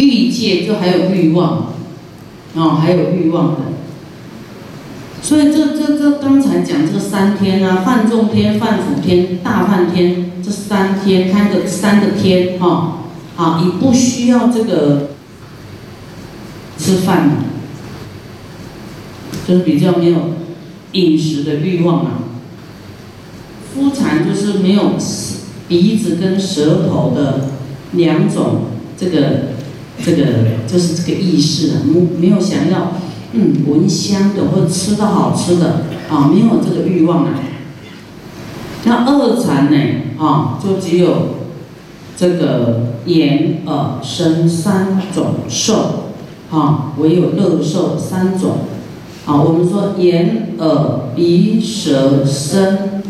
欲界就还有欲望，哦，还有欲望的。所以这这这刚才讲这三天啊，犯众天、犯福天、大梵天这三天，它的三个天哈，好，你不需要这个吃饭的，就是比较没有饮食的欲望啊。夫禅就是没有鼻子跟舌头的两种这个这个就是这个意识啊，没没有想要。嗯，闻香的或者吃到好吃的啊，没有这个欲望啊。那二禅呢啊，就只有这个眼耳身三种受啊，唯有乐受三种啊。我们说眼耳鼻舌身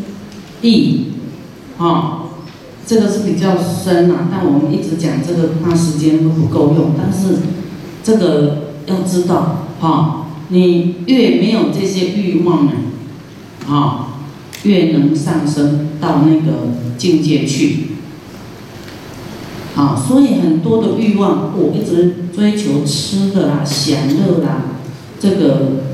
意啊，这个是比较深呐，但我们一直讲这个，怕时间都不够用。但是这个要知道。哈，你越没有这些欲望呢，啊，越能上升到那个境界去。啊，所以很多的欲望，我一直追求吃的啦、享乐啦，这个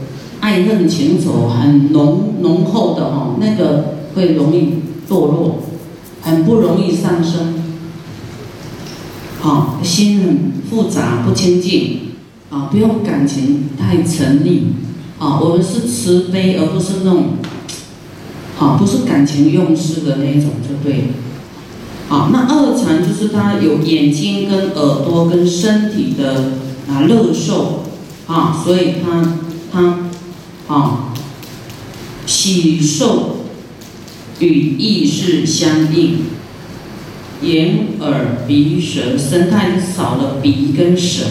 爱恨情仇很浓浓厚的哈，那个会容易堕落，很不容易上升。好，心很复杂，不清净。啊，不用感情太沉溺，啊，我们是慈悲，而不是那种，啊，不是感情用事的那一种，就对了。好，那二禅就是他有眼睛跟耳朵跟身体的啊乐受，啊，所以他他啊喜受与意识相应，眼耳鼻舌身，态少了鼻跟舌。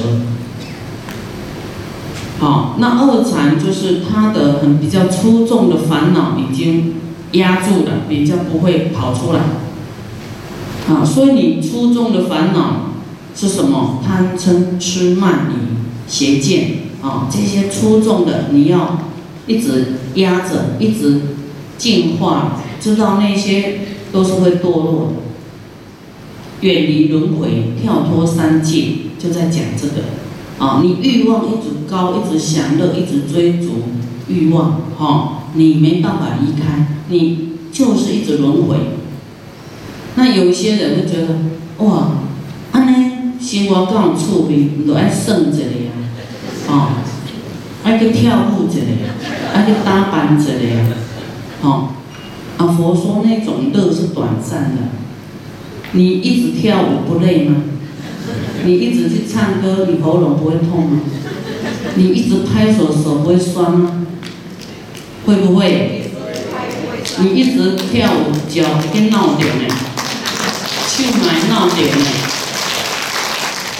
好，那二禅就是他的很比较粗重的烦恼已经压住了，比较不会跑出来。啊，所以你粗重的烦恼是什么？贪嗔痴慢疑邪见啊，这些粗重的你要一直压着，一直净化，知道那些都是会堕落的，远离轮回，跳脱三界，就在讲这个。啊，你欲望一直高，一直享乐，一直追逐欲望，哈，你没办法离开，你就是一直轮回。那有一些人会觉得，哇，安尼生活够有趣味，你都爱耍一个呀，哦，爱去跳舞一个，爱去打扮一个，哦，啊，佛说那种乐是短暂的，你一直跳舞不累吗？你一直去唱歌，你喉咙不会痛吗？你一直拍手，手不会酸吗？会不会？你一直跳舞，脚跟闹点呢？去买闹点呢？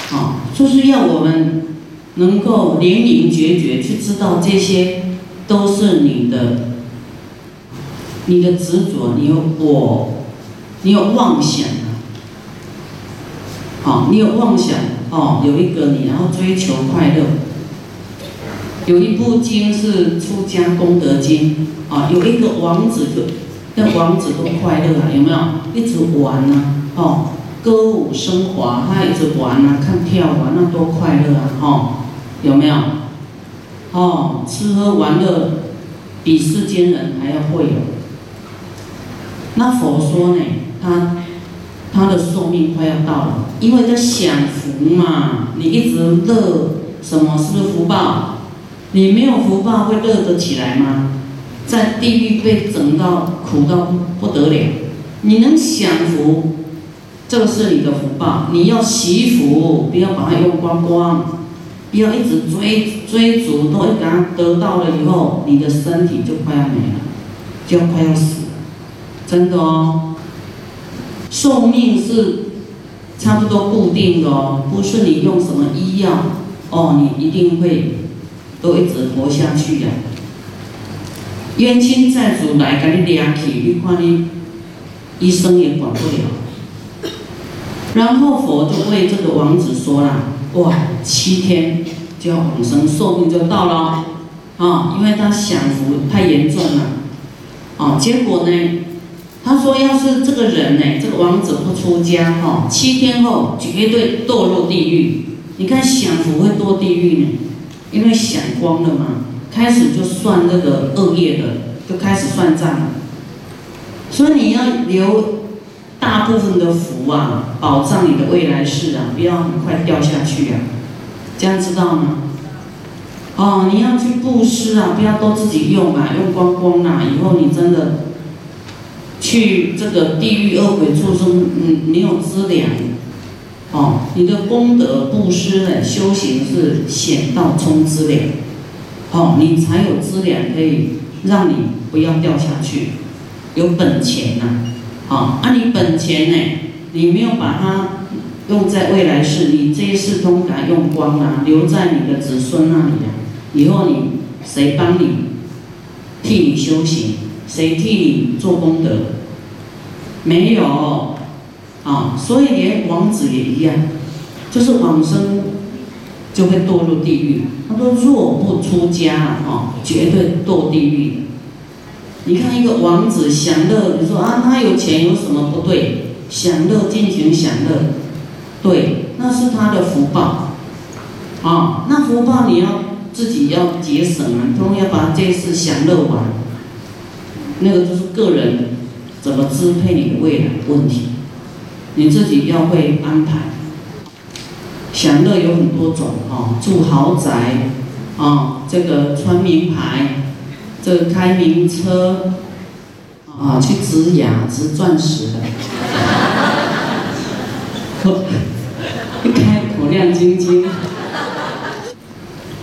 好，就是要我们能够灵灵觉觉去知道，这些都是你的，你的执着，你有我，你有妄想。哦，你有妄想哦，有一个你，然后追求快乐。有一部经是《出家功德经》啊，有一个王子的，那王子多快乐啊，有没有？一直玩呐，哦，歌舞升华，他一直玩呐，看跳舞，那多快乐啊，哦，有没有？哦，吃喝玩乐比世间人还要会有。那佛说呢，他。他的寿命快要到了，因为在享福嘛，你一直乐，什么是不是福报？你没有福报会乐得起来吗？在地狱被整到苦到不得了，你能享福，这个是你的福报。你要惜福，不要把它用光光，不要一直追追逐，都一刚得到了以后，你的身体就快要没了，就要快要死，真的哦。寿命是差不多固定的哦，不是你用什么医药哦，你一定会都一直活下去的。冤亲债主来给你抓去，你看你医生也管不了。然后佛就为这个王子说了：哇，七天就要往生，寿命就到了啊，因为他享福太严重了啊。结果呢？他说：“要是这个人呢，这个王子不出家，哈，七天后绝对堕入地狱，你看享福会堕地狱呢，因为享光了嘛，开始就算那个恶业的，就开始算账了。所以你要留大部分的福啊，保障你的未来世啊，不要很快掉下去啊，这样知道吗？哦，你要去布施啊，不要都自己用啊，用光光啊，以后你真的去这个地狱恶鬼畜生，嗯，没有资粮。哦，你的功德布施呢，修行是显道充资粮，哦，你才有资粮可以让你不要掉下去，有本钱呐。啊，那你本钱呢，你没有把它用在未来世，你这一世都给用光啊，留在你的子孙那里啊。以后你谁帮你替你修行？谁替你做功德？没有啊，所以连王子也一样，就是往生就会堕入地狱。他说：若不出家啊，绝对堕地狱。你看一个王子享乐，你说啊，他有钱有什么不对？享乐尽情享乐，对，那是他的福报。啊，那福报你要。自己要节省啊，都要把这次享乐完。那个就是个人怎么支配你的未来问题，你自己要会安排。享乐有很多种啊，住豪宅啊，这个穿名牌，这个开名车啊，去植牙植钻石的，一 开口亮晶晶。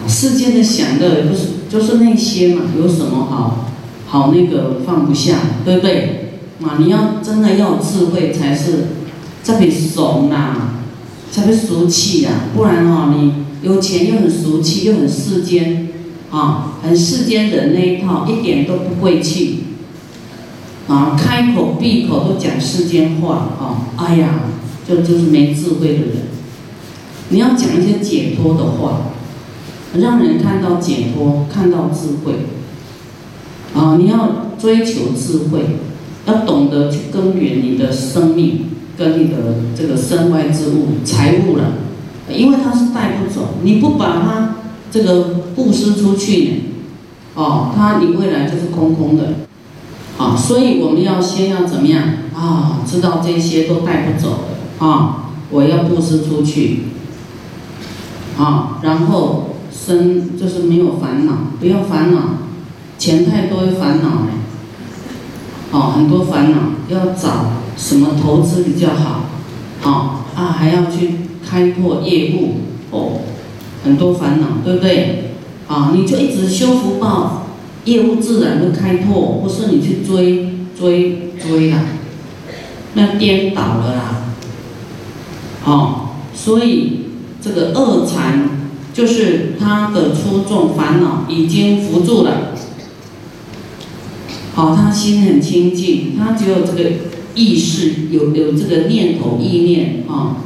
世间的享乐不是就是那些嘛？有什么好好那个放不下，对不对？啊，你要真的要智慧才是，这笔怂呐，才会俗气呀。不然哦，你有钱又很俗气，又很世间，啊，很世间人那一套，一点都不贵气，啊，开口闭口都讲世间话，啊，哎呀，就就是没智慧的人。你要讲一些解脱的话。让人看到解脱，看到智慧，啊！你要追求智慧，要懂得去根源你的生命跟你的这个身外之物、财物了，因为它是带不走，你不把它这个布施出去，哦，它你未来就是空空的，啊！所以我们要先要怎么样啊？知道这些都带不走啊！我要布施出去，啊，然后。生就是没有烦恼，不要烦恼，钱太多烦恼哎，哦，很多烦恼，要找什么投资比较好，哦啊还要去开拓业务。哦，很多烦恼，对不对？啊，你就一直修福报，业务自然会开拓，不是你去追追追啦，那颠倒了啦，哦，所以这个恶禅。就是他的出众烦恼已经扶住了，好，他心很清净，他只有这个意识，有有这个念头意念啊，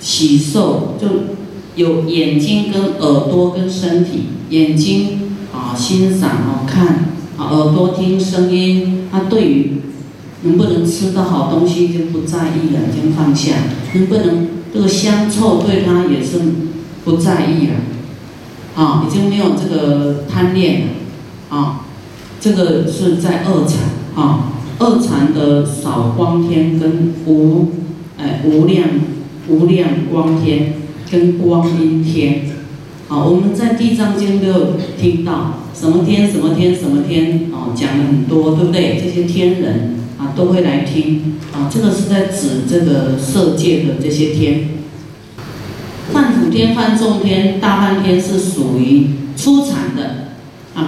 起受就有眼睛跟耳朵跟身体，眼睛啊欣赏啊看啊，耳朵听声音，他对于能不能吃到好东西就不在意了，已经放下，能不能这个香臭对他也是不在意了。啊，已经没有这个贪恋了，啊，这个是在二禅，啊，二禅的少光天跟无，哎，无量无量光天跟光阴天，啊，我们在地藏经都有听到什么天什么天什么天，啊，讲了很多，对不对？这些天人啊都会来听，啊，这个是在指这个色界的这些天。梵普天、梵众天、大梵天是属于初禅的，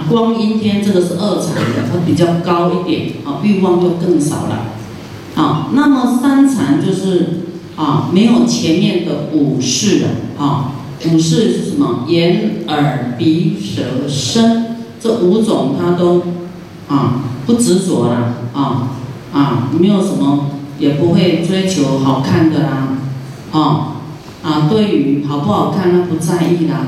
光阴天这个是二禅的，它比较高一点，啊，欲望就更少了，啊，那么三禅就是啊，没有前面的五识了，啊，五识是什么？眼、耳、鼻、舌、身这五种，它都啊不执着了，啊啊，没有什么，也不会追求好看的啦，啊。啊，对于好不好看，他不在意啦，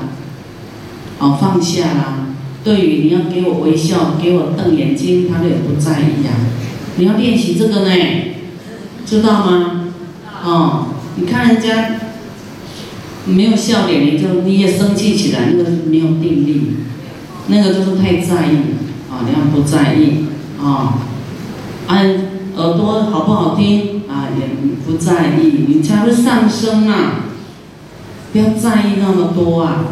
哦，放下啦。对于你要给我微笑，给我瞪眼睛，他也不在意呀。你要练习这个呢，知道吗？哦，你看人家没有笑脸，你就你也生气起来，那个没有定力，那个就是太在意啊！你要不在意啊，按耳朵好不好听啊，也不在意，你才会上升啊！不要在意那么多啊！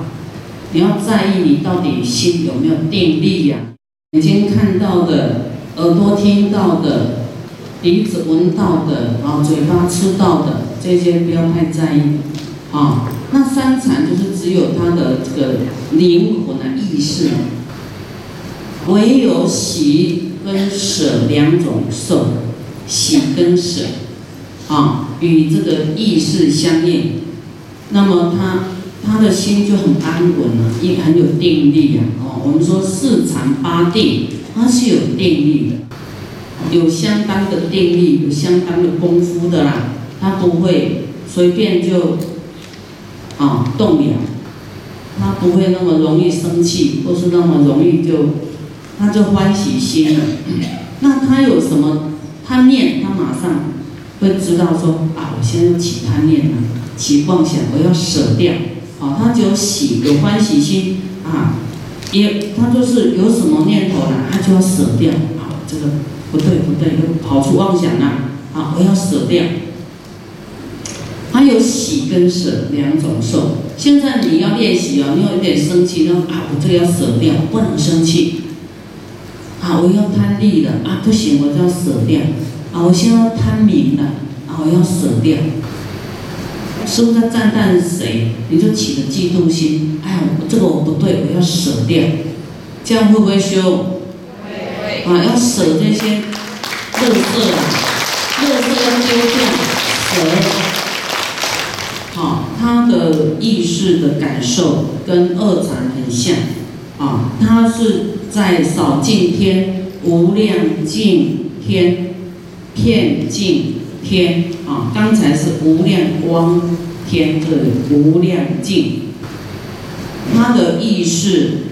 你要在意你到底心有没有定力呀？眼睛看到的，耳朵听到的，鼻子闻到的，啊，嘴巴吃到的，这些不要太在意啊。那三禅就是只有他的这个灵魂的意识，唯有喜跟舍两种受，喜跟舍，啊，与这个意识相应，那么他他的心就很安稳了，也很有定力啊。哦，我们说四禅八定，它是有定力的，有相当的定力，有相当的功夫的啦，他不会随便就。啊，动摇，他不会那么容易生气，或是那么容易就，他就欢喜心了。那他有什么贪念，他马上会知道说啊，我现在起贪念了，起妄想，我要舍掉。啊，他只有喜，有欢喜心啊，也他就是有什么念头了，他就要舍掉。啊，这个不对不对，又跑出妄想了，啊，我要舍掉。他有喜跟舍两种受。现在你要练习哦，你有一点生气，那啊，我这个要舍掉，不能生气。啊，我要贪利的啊，不行，我就要舍掉。啊，我现在贪名的啊，我要舍掉。师傅在赞叹谁，你就起了嫉妒心。哎呀，这个我不对，我要舍掉。这样会不会修？会。啊，要舍这些乐色，乐色要丢掉，舍。啊，他的意识的感受跟二禅很像，啊，他是在扫净天、无量净天、片尽天，啊，刚才是无量光天这里无量净，他的意识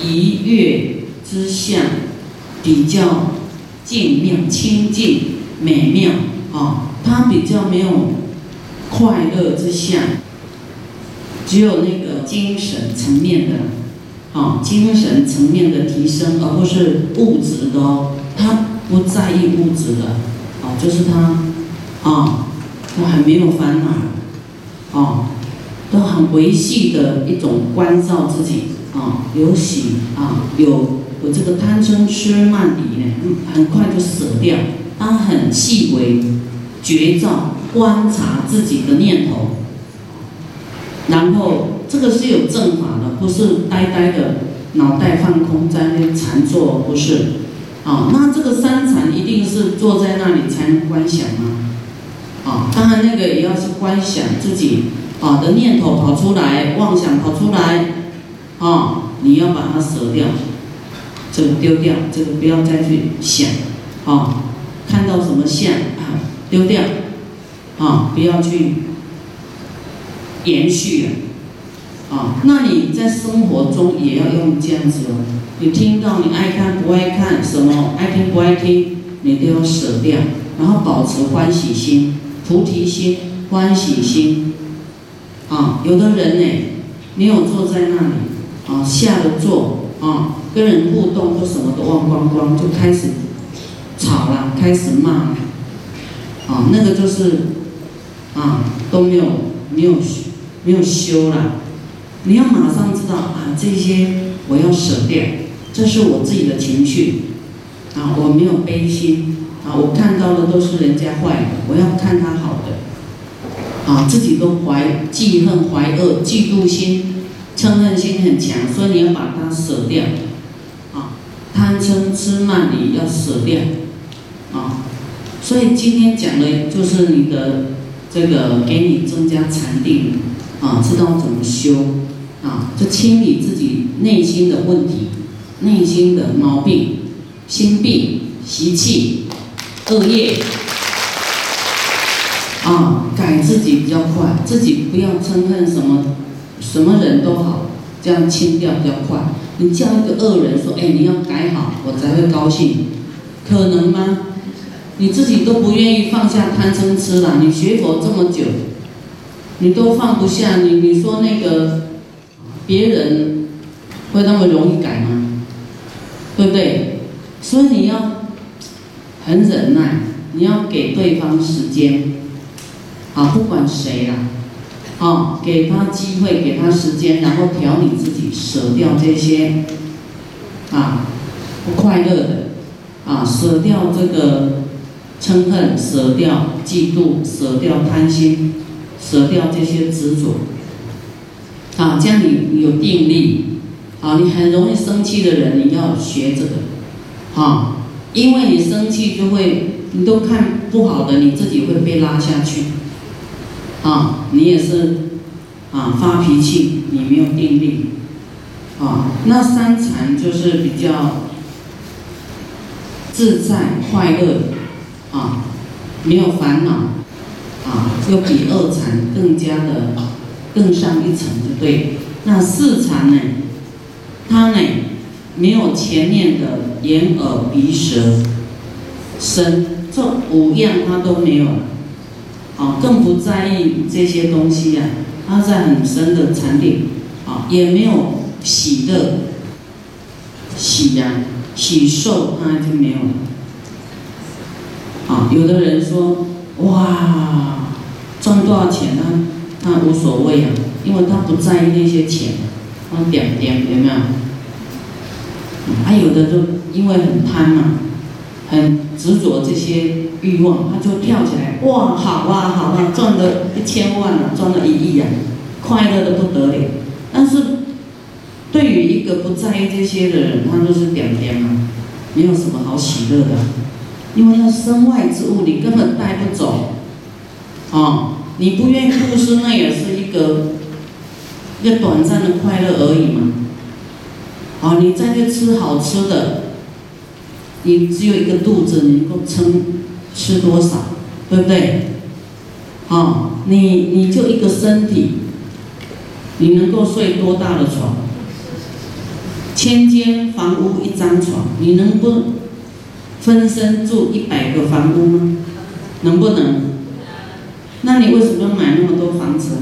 一跃之相比较静妙、清净、美妙，啊，他比较没有。快乐之相，只有那个精神层面的，啊，精神层面的提升，而不是物质的哦。他不在意物质的，啊，就是他，啊，他还没有烦恼，啊，都很维系的一种关照自己，啊，有喜，啊，有有这个贪嗔痴慢疑呢，很快就舍掉，他很细微，觉照。观察自己的念头，然后这个是有正法的，不是呆呆的脑袋放空在那禅坐，不是，啊，那这个三禅一定是坐在那里才能观想吗？啊，当然那个也要是观想自己啊的念头跑出来，妄想跑出来，啊，你要把它舍掉，这个丢掉，这个不要再去想，啊，看到什么相啊，丢掉。啊，不要去延续了，啊，那你在生活中也要用这样子哦。你听到你爱看不爱看，什么爱听不爱听，你都要舍掉，然后保持欢喜心、菩提心、欢喜心。啊，有的人呢，没有坐在那里，啊，下了坐，啊，跟人互动都什么都忘光光，就开始吵了，开始骂了，啊，那个就是。啊，都没有没有没有修了，你要马上知道啊，这些我要舍掉，这是我自己的情绪，啊，我没有悲心，啊，我看到的都是人家坏的，我要看他好的，啊，自己都怀记恨、怀恶、嫉妒心、嗔恨心很强，所以你要把它舍掉，啊，贪嗔痴慢你要舍掉，啊，所以今天讲的就是你的。这个给你增加禅定，啊，知道怎么修，啊，就清理自己内心的问题，内心的毛病、心病、习气、恶业，啊，改自己比较快，自己不要嗔恨什么，什么人都好，这样清掉比较快。你叫一个恶人说，哎，你要改好，我才会高兴，可能吗？你自己都不愿意放下贪嗔痴了，你学佛这么久，你都放不下，你你说那个别人会那么容易改吗？对不对？所以你要很忍耐，你要给对方时间，啊，不管谁啦，啊，给他机会，给他时间，然后调你自己，舍掉这些啊不快乐的，啊，舍掉这个嗔恨，舍掉嫉妒，舍掉贪心，舍掉这些执着，啊，这样你有定力。啊，你很容易生气的人，你要学这个，啊，因为你生气就会，你都看不好的，你自己会被拉下去，啊，你也是，啊，发脾气，你没有定力，啊，那三禅就是比较自在快乐，啊，没有烦恼，啊，又比二禅更加的更上一层，就对，那四禅呢？他呢，没有前面的眼耳鼻舌身这五样，他都没有了，啊，更不在意这些东西呀。他在很深的禅定，啊，也没有喜乐、喜呀、喜受，他就没有了。啊，有的人说，哇，赚多少钱呢？他无所谓啊，因为他不在意那些钱。他点点有没有？还有的就因为很贪嘛，很执着这些欲望，他就跳起来，哇，好啊，好啊，赚了一千万了，赚了一亿啊，快乐的不得了。但是对于一个不在意这些的人，他就是点点嘛，没有什么好喜乐的，因为那身外之物你根本带不走，啊，你不愿意布施，那也是一个。一个短暂的快乐而已嘛，好，你再去吃好吃的，你只有一个肚子，你能够撑吃多少，对不对？好，你你就一个身体，你能够睡多大的床？千间房屋一张床，你能不分身住一百个房屋吗？能不能？那你为什么要买那么多房子？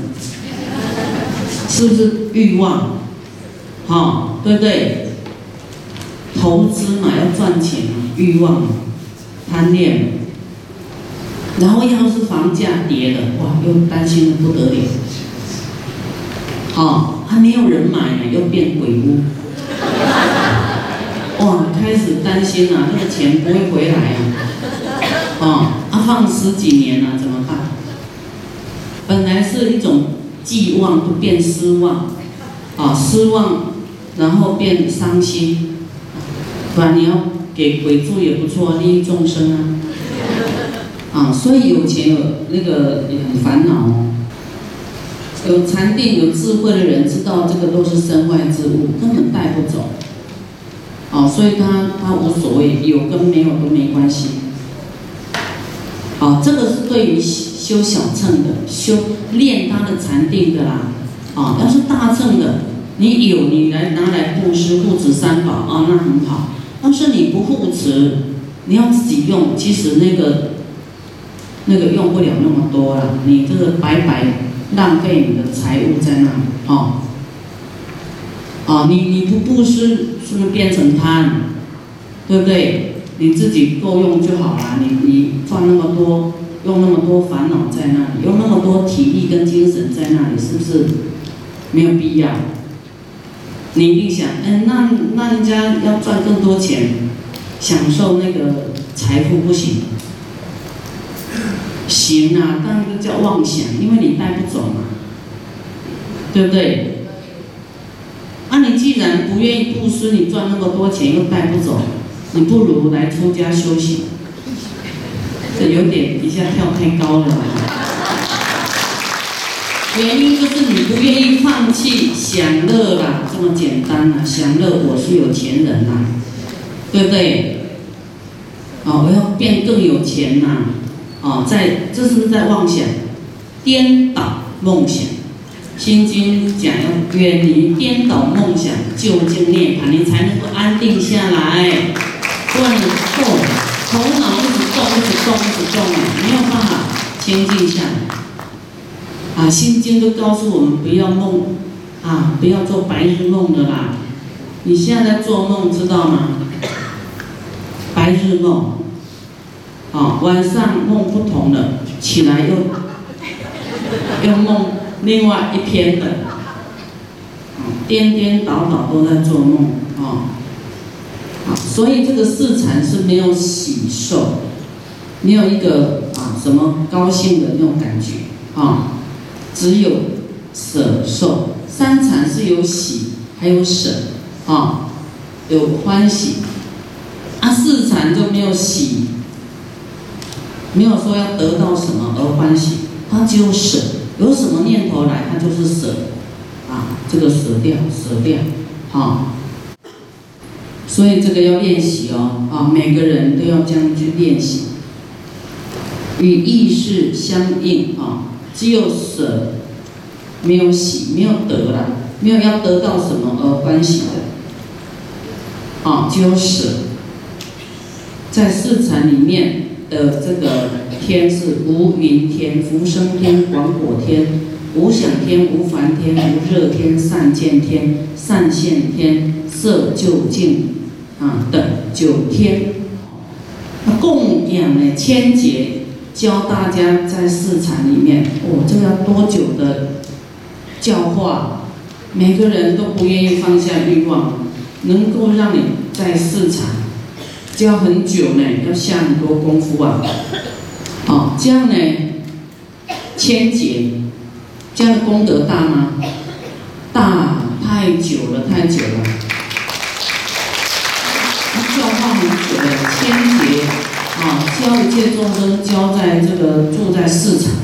是不是欲望？好，对不对？投资嘛，要赚钱嘛，欲望，贪恋。然后要是房价跌了，哇，又担心的不得了。好，还没有人买呢，又变鬼屋。哇，开始担心了，那个钱不会回来啊。啊，啊，放十几年了，怎么？本来是一种。寄望都变失望，啊，失望，然后变伤心，不然你要给鬼住也不错，利益众生啊，啊，所以有钱有那个很烦恼哦。有禅定有智慧的人知道这个都是身外之物，根本带不走，啊，所以他他无所谓，有跟没有都没关系，啊，这个是对于。修小乘的，修炼他的禅定的啦，啊，要是大乘的，你有你来拿来布施护持三宝啊，那很好。但是你不护持，你要自己用，其实那个那个用不了那么多了，你这个白白浪费你的财物在那里，哦，啊，你你不布施，是不是变成贪？对不对？你自己够用就好了，你你赚那么多。用那么多烦恼在那里，用那么多体力跟精神在那里，是不是没有必要？你一定想，嗯，那那人家要赚更多钱，享受那个财富不行？行啊，但那个叫妄想，因为你带不走嘛，对不对？啊，你既然不愿意布施，你赚那么多钱又带不走，你不如来出家修行。有点一下跳太高了，原因就是你不愿意放弃享乐啦，这么简单呐，享乐我是有钱人呐，对不对？啊，我要变更有钱呐，啊，在这是在妄想，颠倒梦想，心经讲要远离颠倒梦想，就近涅槃，你才能够安定下来，不然你错，头脑。一直动，一直动，一直动啊，没有办法清静下来。啊，《心经》都告诉我们不要梦，啊，不要做白日梦的啦。你现在在做梦，知道吗？白日梦，啊，晚上梦不同的，起来又又梦另外一篇的，颠颠倒倒都在做梦，啊，所以这个四禅是没有喜受，没有一个啊什么高兴的那种感觉，啊，只有舍受。三禅是有喜，还有舍，啊，有欢喜。啊，四禅就没有喜，没有说要得到什么而欢喜，他只有舍，有什么念头来，他就是舍，啊，这个舍掉，舍掉，啊，所以这个要练习哦，啊，每个人都要这样去练习，与意识相应啊，只有舍，没有喜，没有得了，没有要得到什么而欢喜的，啊，只有舍。在四禅里面的这个天是无云天、福生天、广果天、无想天、无烦天、无热天、善见天、善现天、色究竟啊等九天，供养呢千劫，教大家在市场里面，哦，这个要多久的教化？每个人都不愿意放下欲望，能够让你在市场。教很久呢，要下很多功夫啊！哦，这样呢，千劫，这样功德大吗？大，太久了，太久了。教一切众生，教在这个住在市场。